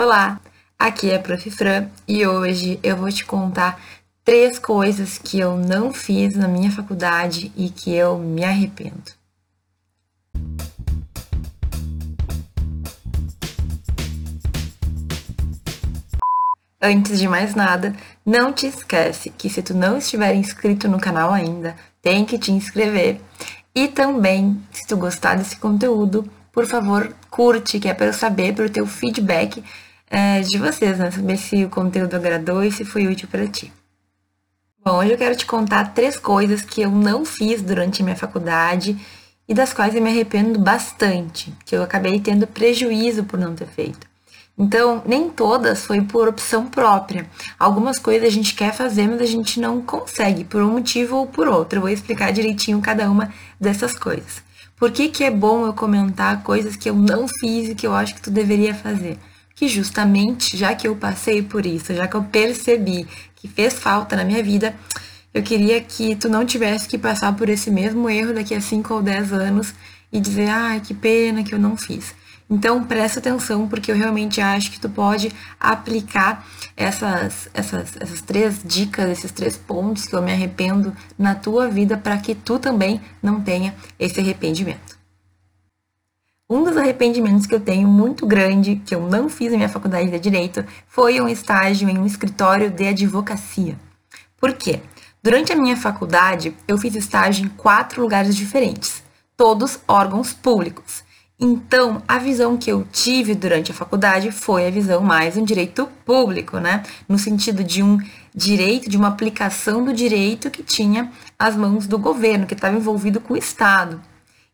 Olá, aqui é a Prof. Fran e hoje eu vou te contar três coisas que eu não fiz na minha faculdade e que eu me arrependo. Antes de mais nada, não te esquece que se tu não estiver inscrito no canal ainda, tem que te inscrever. E também, se tu gostar desse conteúdo, por favor, curte, que é para eu saber, para o teu feedback é, de vocês, né? Saber se o conteúdo agradou e se foi útil para ti. Bom, hoje eu quero te contar três coisas que eu não fiz durante a minha faculdade e das quais eu me arrependo bastante, que eu acabei tendo prejuízo por não ter feito. Então, nem todas foi por opção própria. Algumas coisas a gente quer fazer, mas a gente não consegue, por um motivo ou por outro. Eu vou explicar direitinho cada uma dessas coisas. Por que, que é bom eu comentar coisas que eu não fiz e que eu acho que tu deveria fazer? Que justamente, já que eu passei por isso, já que eu percebi que fez falta na minha vida, eu queria que tu não tivesse que passar por esse mesmo erro daqui a 5 ou 10 anos e dizer, ah, que pena que eu não fiz. Então, presta atenção, porque eu realmente acho que tu pode aplicar essas, essas, essas três dicas, esses três pontos que eu me arrependo na tua vida para que tu também não tenha esse arrependimento. Um dos arrependimentos que eu tenho muito grande, que eu não fiz na minha faculdade de Direito, foi um estágio em um escritório de advocacia. Por quê? Durante a minha faculdade, eu fiz estágio em quatro lugares diferentes, todos órgãos públicos. Então, a visão que eu tive durante a faculdade foi a visão mais um direito público, né? No sentido de um direito, de uma aplicação do direito que tinha as mãos do governo, que estava envolvido com o Estado.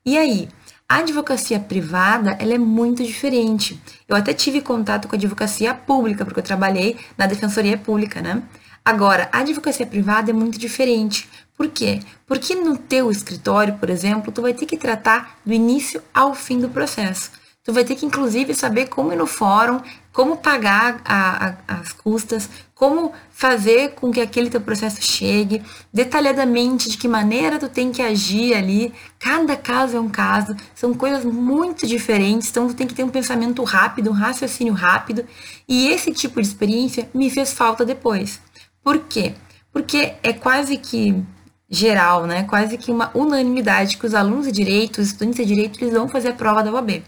E aí, a advocacia privada, ela é muito diferente. Eu até tive contato com a advocacia pública, porque eu trabalhei na defensoria pública, né? Agora, a advocacia privada é muito diferente. Por quê? Porque no teu escritório, por exemplo, tu vai ter que tratar do início ao fim do processo. Tu vai ter que, inclusive, saber como ir no fórum, como pagar a, a, as custas, como fazer com que aquele teu processo chegue, detalhadamente de que maneira tu tem que agir ali. Cada caso é um caso, são coisas muito diferentes, então tu tem que ter um pensamento rápido, um raciocínio rápido. E esse tipo de experiência me fez falta depois. Por quê? Porque é quase que geral, né? Quase que uma unanimidade que os alunos de direito, os estudantes de direito, eles vão fazer a prova da OAB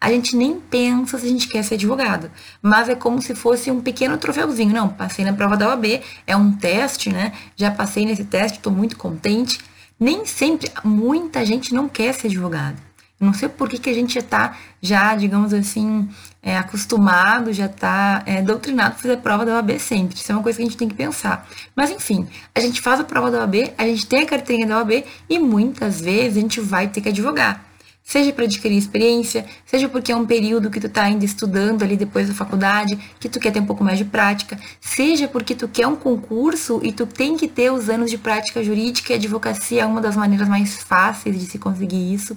a gente nem pensa se a gente quer ser advogado. Mas é como se fosse um pequeno troféuzinho. Não, passei na prova da OAB, é um teste, né? Já passei nesse teste, estou muito contente. Nem sempre, muita gente não quer ser advogado. Não sei por que, que a gente já está, já, digamos assim, é, acostumado, já está é, doutrinado a fazer a prova da OAB sempre. Isso é uma coisa que a gente tem que pensar. Mas, enfim, a gente faz a prova da OAB, a gente tem a carteirinha da OAB e muitas vezes a gente vai ter que advogar seja para adquirir experiência, seja porque é um período que tu está ainda estudando ali depois da faculdade, que tu quer ter um pouco mais de prática, seja porque tu quer um concurso e tu tem que ter os anos de prática jurídica e advocacia é uma das maneiras mais fáceis de se conseguir isso.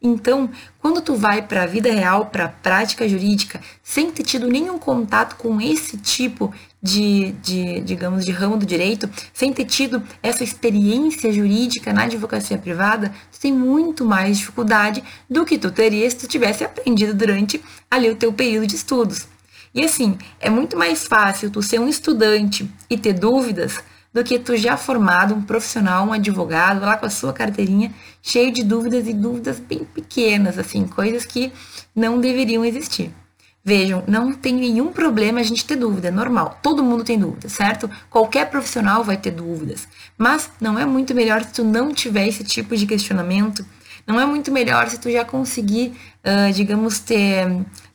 Então, quando tu vai para a vida real, para a prática jurídica, sem ter tido nenhum contato com esse tipo de, de, digamos, de ramo do direito, sem ter tido essa experiência jurídica na advocacia privada, tu tem muito mais dificuldade do que tu teria se tu tivesse aprendido durante ali o teu período de estudos. E assim, é muito mais fácil tu ser um estudante e ter dúvidas do que tu já formado, um profissional, um advogado, lá com a sua carteirinha, cheio de dúvidas e dúvidas bem pequenas, assim, coisas que não deveriam existir. Vejam, não tem nenhum problema a gente ter dúvida, é normal. Todo mundo tem dúvida, certo? Qualquer profissional vai ter dúvidas. Mas não é muito melhor se tu não tiver esse tipo de questionamento? Não é muito melhor se tu já conseguir, uh, digamos, ter,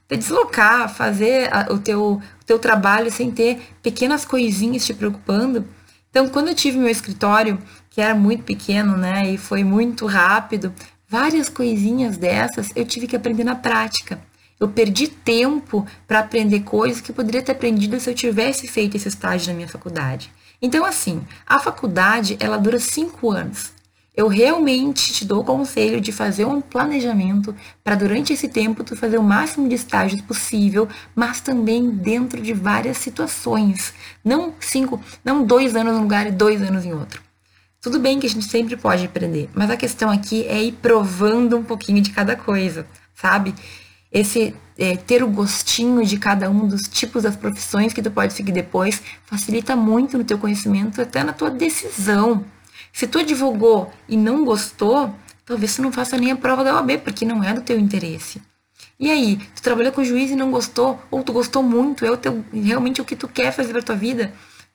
ter deslocar, fazer a, o, teu, o teu trabalho sem ter pequenas coisinhas te preocupando? Então, quando eu tive meu escritório, que era muito pequeno, né, e foi muito rápido, várias coisinhas dessas eu tive que aprender na prática. Eu perdi tempo para aprender coisas que eu poderia ter aprendido se eu tivesse feito esse estágio na minha faculdade. Então, assim, a faculdade ela dura cinco anos. Eu realmente te dou o conselho de fazer um planejamento para durante esse tempo tu fazer o máximo de estágios possível, mas também dentro de várias situações. Não cinco, não dois anos num lugar e dois anos em outro. Tudo bem que a gente sempre pode aprender, mas a questão aqui é ir provando um pouquinho de cada coisa, sabe? Esse é, ter o gostinho de cada um dos tipos das profissões que tu pode seguir depois, facilita muito no teu conhecimento, até na tua decisão. Se tu advogou e não gostou, talvez tu não faça nem a prova da OAB, porque não é do teu interesse. E aí, tu trabalhou com juiz e não gostou, ou tu gostou muito, é o teu, realmente o que tu quer fazer pra tua vida,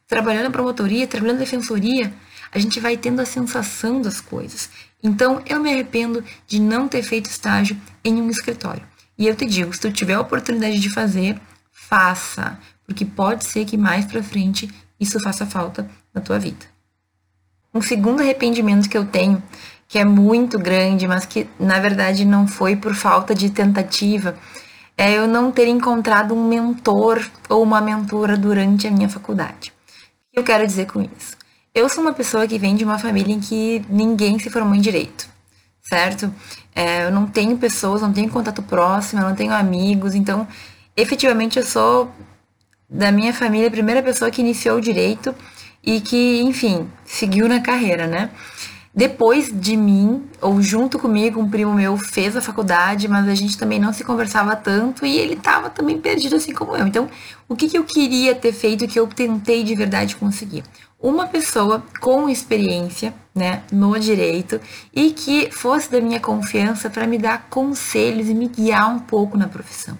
trabalhando na promotoria, trabalhando na defensoria, a gente vai tendo a sensação das coisas. Então, eu me arrependo de não ter feito estágio em um escritório. E eu te digo, se tu tiver a oportunidade de fazer, faça, porque pode ser que mais para frente isso faça falta na tua vida. Um segundo arrependimento que eu tenho, que é muito grande, mas que na verdade não foi por falta de tentativa, é eu não ter encontrado um mentor ou uma mentora durante a minha faculdade. O que eu quero dizer com isso? Eu sou uma pessoa que vem de uma família em que ninguém se formou em direito, certo? É, eu não tenho pessoas, não tenho contato próximo, eu não tenho amigos, então efetivamente eu sou da minha família a primeira pessoa que iniciou o direito e que, enfim, seguiu na carreira, né? Depois de mim, ou junto comigo, um primo meu fez a faculdade, mas a gente também não se conversava tanto e ele estava também perdido assim como eu. Então, o que, que eu queria ter feito que eu tentei de verdade conseguir? Uma pessoa com experiência, né, no direito e que fosse da minha confiança para me dar conselhos e me guiar um pouco na profissão.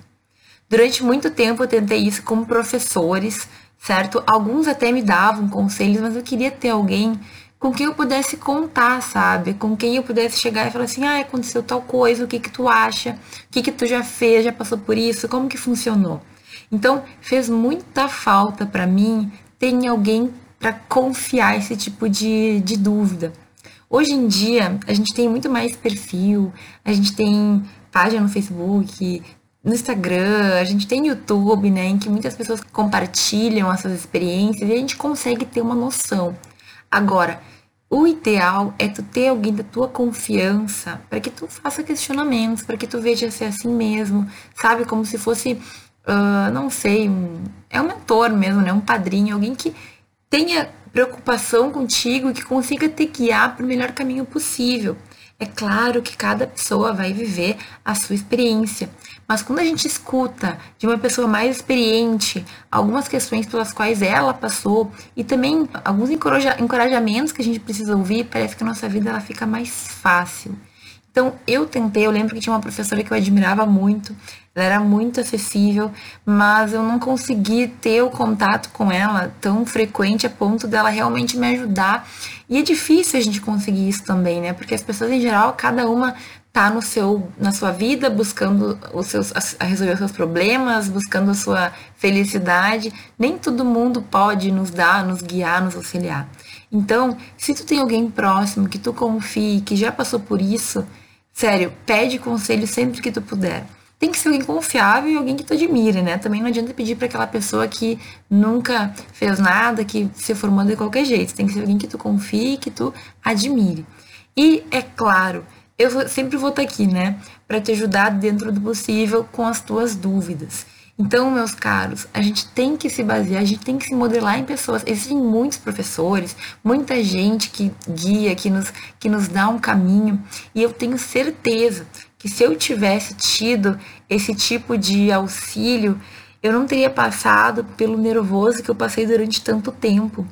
Durante muito tempo eu tentei isso com professores, certo? Alguns até me davam conselhos, mas eu queria ter alguém com quem eu pudesse contar, sabe? Com quem eu pudesse chegar e falar assim, ah, aconteceu tal coisa, o que que tu acha? O que que tu já fez, já passou por isso? Como que funcionou? Então, fez muita falta para mim ter alguém para confiar esse tipo de, de dúvida. Hoje em dia, a gente tem muito mais perfil, a gente tem página no Facebook, no Instagram, a gente tem YouTube, né, em que muitas pessoas compartilham as suas experiências e a gente consegue ter uma noção. Agora, o ideal é tu ter alguém da tua confiança para que tu faça questionamentos, para que tu veja se é assim mesmo, sabe? Como se fosse, uh, não sei, um, é um mentor mesmo, né? Um padrinho, alguém que tenha preocupação contigo e que consiga te guiar para o melhor caminho possível. É claro que cada pessoa vai viver a sua experiência, mas quando a gente escuta de uma pessoa mais experiente algumas questões pelas quais ela passou e também alguns encorajamentos que a gente precisa ouvir, parece que a nossa vida ela fica mais fácil. Então, eu tentei, eu lembro que tinha uma professora que eu admirava muito, ela era muito acessível, mas eu não consegui ter o contato com ela tão frequente a ponto dela realmente me ajudar. E é difícil a gente conseguir isso também, né? Porque as pessoas em geral, cada uma tá no seu na sua vida buscando os seus a resolver os seus problemas, buscando a sua felicidade. Nem todo mundo pode nos dar, nos guiar, nos auxiliar. Então, se tu tem alguém próximo que tu confie, que já passou por isso, sério, pede conselho sempre que tu puder. Tem que ser alguém confiável e alguém que tu admire, né? Também não adianta pedir para aquela pessoa que nunca fez nada, que se formou de qualquer jeito. Tem que ser alguém que tu confie, que tu admire. E é claro, eu sempre vou estar aqui, né, para te ajudar dentro do possível com as tuas dúvidas. Então, meus caros, a gente tem que se basear, a gente tem que se modelar em pessoas. Existem muitos professores, muita gente que guia, que nos, que nos dá um caminho. E eu tenho certeza que se eu tivesse tido esse tipo de auxílio, eu não teria passado pelo nervoso que eu passei durante tanto tempo.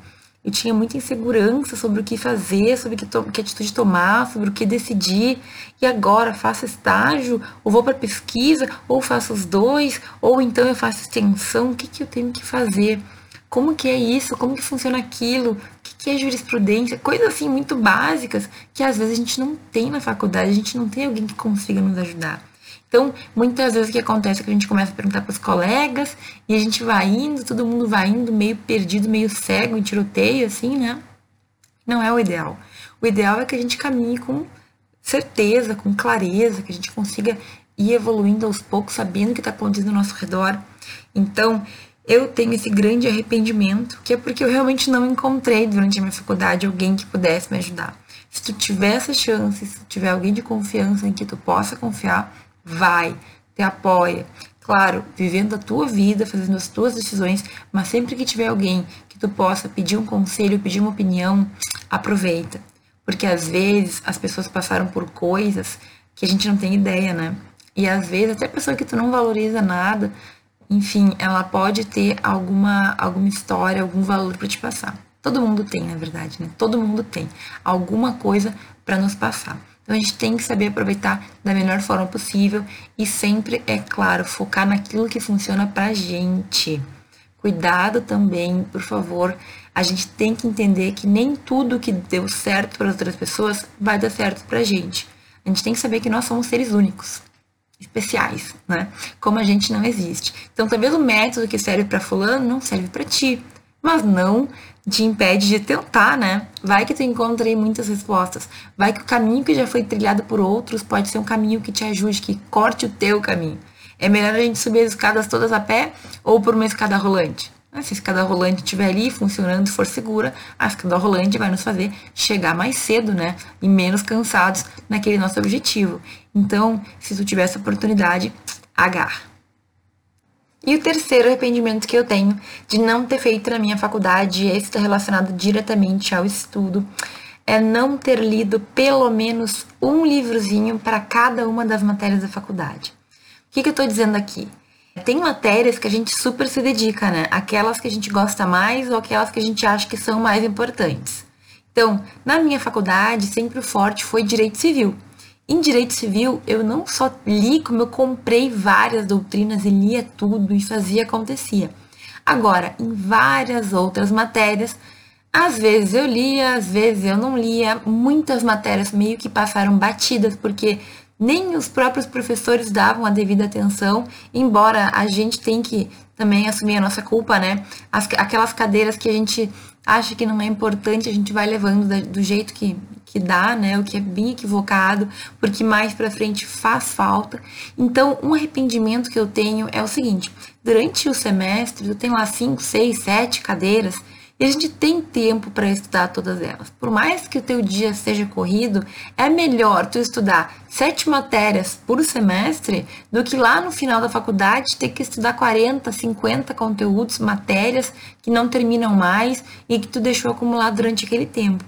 Eu tinha muita insegurança sobre o que fazer, sobre que, que atitude tomar, sobre o que decidir. E agora faço estágio, ou vou para pesquisa, ou faço os dois, ou então eu faço extensão. O que, que eu tenho que fazer? Como que é isso? Como que funciona aquilo? O que, que é jurisprudência? Coisas assim muito básicas que às vezes a gente não tem na faculdade, a gente não tem alguém que consiga nos ajudar. Então, muitas vezes o que acontece é que a gente começa a perguntar para os colegas e a gente vai indo, todo mundo vai indo meio perdido, meio cego, em tiroteio, assim, né? Não é o ideal. O ideal é que a gente caminhe com certeza, com clareza, que a gente consiga ir evoluindo aos poucos, sabendo o que está acontecendo ao nosso redor. Então, eu tenho esse grande arrependimento, que é porque eu realmente não encontrei durante a minha faculdade alguém que pudesse me ajudar. Se tu tiver essa chance, se tu tiver alguém de confiança em que tu possa confiar, vai, te apoia. Claro, vivendo a tua vida, fazendo as tuas decisões, mas sempre que tiver alguém que tu possa pedir um conselho, pedir uma opinião, aproveita. Porque às vezes as pessoas passaram por coisas que a gente não tem ideia, né? E às vezes até a pessoa que tu não valoriza nada, enfim, ela pode ter alguma, alguma história, algum valor para te passar. Todo mundo tem, na verdade, né? Todo mundo tem alguma coisa para nos passar. Então a gente tem que saber aproveitar da melhor forma possível e sempre, é claro, focar naquilo que funciona pra gente. Cuidado também, por favor. A gente tem que entender que nem tudo que deu certo para outras pessoas vai dar certo pra gente. A gente tem que saber que nós somos seres únicos especiais, né? Como a gente não existe. Então, talvez o método que serve para fulano não serve para ti, mas não te impede de tentar, né? Vai que tu encontre muitas respostas. Vai que o caminho que já foi trilhado por outros pode ser um caminho que te ajude, que corte o teu caminho. É melhor a gente subir as escadas todas a pé ou por uma escada rolante? Se a escada rolante estiver ali funcionando for segura, a escada rolante vai nos fazer chegar mais cedo, né? E menos cansados naquele nosso objetivo. Então, se tu tiver essa oportunidade, agarra. E o terceiro arrependimento que eu tenho de não ter feito na minha faculdade, esse está relacionado diretamente ao estudo, é não ter lido pelo menos um livrozinho para cada uma das matérias da faculdade. O que, que eu estou dizendo aqui? Tem matérias que a gente super se dedica, né? Aquelas que a gente gosta mais ou aquelas que a gente acha que são mais importantes. Então, na minha faculdade, sempre o forte foi direito civil. Em direito civil, eu não só li, como eu comprei várias doutrinas e lia tudo e fazia acontecia. Agora, em várias outras matérias, às vezes eu lia, às vezes eu não lia, muitas matérias meio que passaram batidas, porque nem os próprios professores davam a devida atenção, embora a gente tem que também assumir a nossa culpa, né? As, aquelas cadeiras que a gente acha que não é importante, a gente vai levando da, do jeito que, que dá, né? O que é bem equivocado, porque mais para frente faz falta. Então, um arrependimento que eu tenho é o seguinte: durante o semestre, eu tenho lá 5, 6, 7 cadeiras e a gente tem tempo para estudar todas elas. Por mais que o teu dia seja corrido, é melhor tu estudar sete matérias por semestre do que lá no final da faculdade ter que estudar 40, 50 conteúdos, matérias que não terminam mais e que tu deixou acumular durante aquele tempo.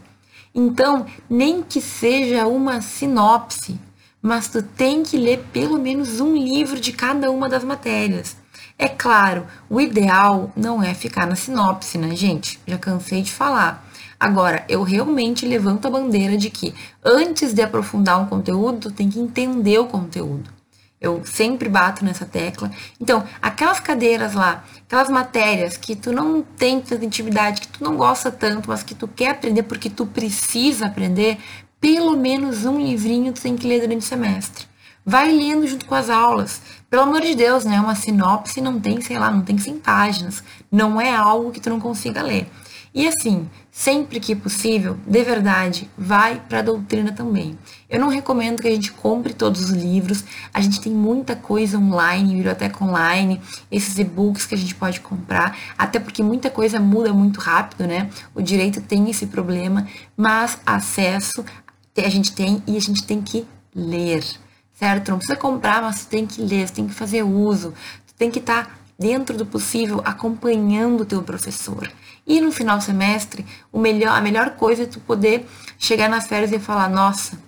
Então, nem que seja uma sinopse, mas tu tem que ler pelo menos um livro de cada uma das matérias. É claro, o ideal não é ficar na sinopse, né, gente? Já cansei de falar. Agora, eu realmente levanto a bandeira de que antes de aprofundar um conteúdo, tu tem que entender o conteúdo. Eu sempre bato nessa tecla. Então, aquelas cadeiras lá, aquelas matérias que tu não tem tanta intimidade, que tu não gosta tanto, mas que tu quer aprender porque tu precisa aprender, pelo menos um livrinho tu tem que ler durante o semestre. Vai lendo junto com as aulas. Pelo amor de Deus, né? Uma sinopse não tem, sei lá, não tem 100 páginas. Não é algo que tu não consiga ler. E assim, sempre que possível, de verdade, vai para a doutrina também. Eu não recomendo que a gente compre todos os livros. A gente tem muita coisa online, biblioteca online, esses e-books que a gente pode comprar, até porque muita coisa muda muito rápido, né? O direito tem esse problema, mas acesso a gente tem e a gente tem que ler certo? Não precisa comprar, mas tu tem que ler, tu tem que fazer uso, tu tem que estar tá dentro do possível acompanhando o teu professor. E no final do semestre, o melhor, a melhor coisa é tu poder chegar nas férias e falar, nossa,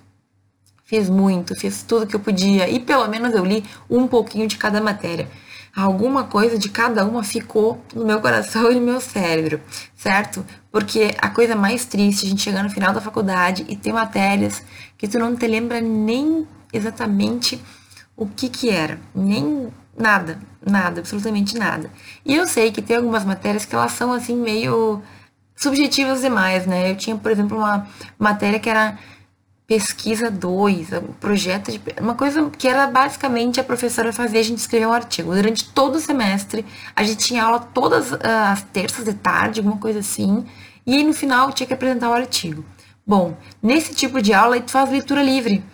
fiz muito, fiz tudo que eu podia e pelo menos eu li um pouquinho de cada matéria. Alguma coisa de cada uma ficou no meu coração e no meu cérebro, certo? Porque a coisa mais triste é a gente chegar no final da faculdade e ter matérias que tu não te lembra nem exatamente o que que era, nem nada, nada, absolutamente nada. E eu sei que tem algumas matérias que elas são assim meio subjetivas demais, né? Eu tinha, por exemplo, uma matéria que era pesquisa 2, projeto de uma coisa que era basicamente a professora fazer a gente escrever um artigo. Durante todo o semestre, a gente tinha aula todas ah, as terças de tarde, alguma coisa assim, e no final tinha que apresentar o artigo. Bom, nesse tipo de aula, tu faz leitura livre.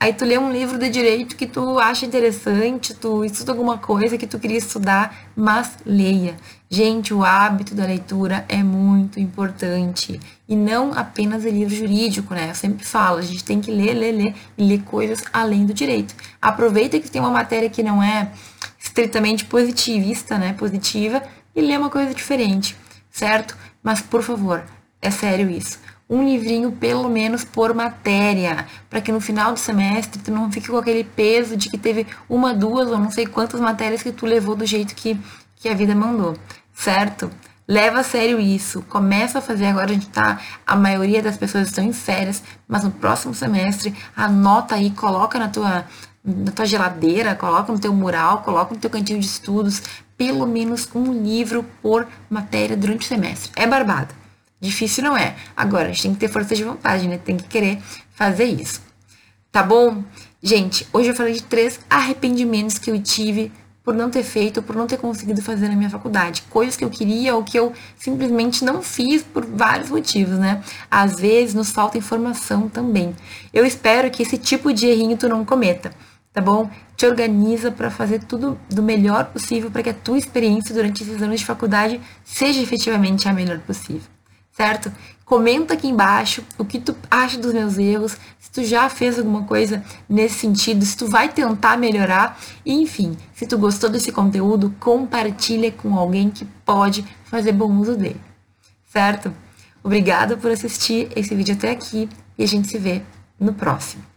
Aí tu lê um livro de direito que tu acha interessante, tu estuda alguma coisa que tu queria estudar, mas leia. Gente, o hábito da leitura é muito importante. E não apenas o livro jurídico, né? Eu sempre falo, a gente tem que ler, ler, ler e ler coisas além do direito. Aproveita que tem uma matéria que não é estritamente positivista, né? Positiva, e lê uma coisa diferente, certo? Mas, por favor, é sério isso um livrinho pelo menos por matéria, para que no final do semestre tu não fique com aquele peso de que teve uma, duas ou não sei quantas matérias que tu levou do jeito que, que a vida mandou, certo? Leva a sério isso, começa a fazer agora, a gente tá, a maioria das pessoas estão em férias, mas no próximo semestre, anota aí, coloca na tua, na tua geladeira, coloca no teu mural, coloca no teu cantinho de estudos, pelo menos um livro por matéria durante o semestre. É barbada. Difícil não é. Agora, a gente tem que ter força de vontade, né? Tem que querer fazer isso. Tá bom? Gente, hoje eu falei de três arrependimentos que eu tive por não ter feito, por não ter conseguido fazer na minha faculdade. Coisas que eu queria ou que eu simplesmente não fiz por vários motivos, né? Às vezes nos falta informação também. Eu espero que esse tipo de errinho tu não cometa, tá bom? Te organiza para fazer tudo do melhor possível para que a tua experiência durante esses anos de faculdade seja efetivamente a melhor possível certo? Comenta aqui embaixo o que tu acha dos meus erros, se tu já fez alguma coisa nesse sentido, se tu vai tentar melhorar, e enfim, se tu gostou desse conteúdo, compartilha com alguém que pode fazer bom uso dele, certo? Obrigada por assistir esse vídeo até aqui e a gente se vê no próximo.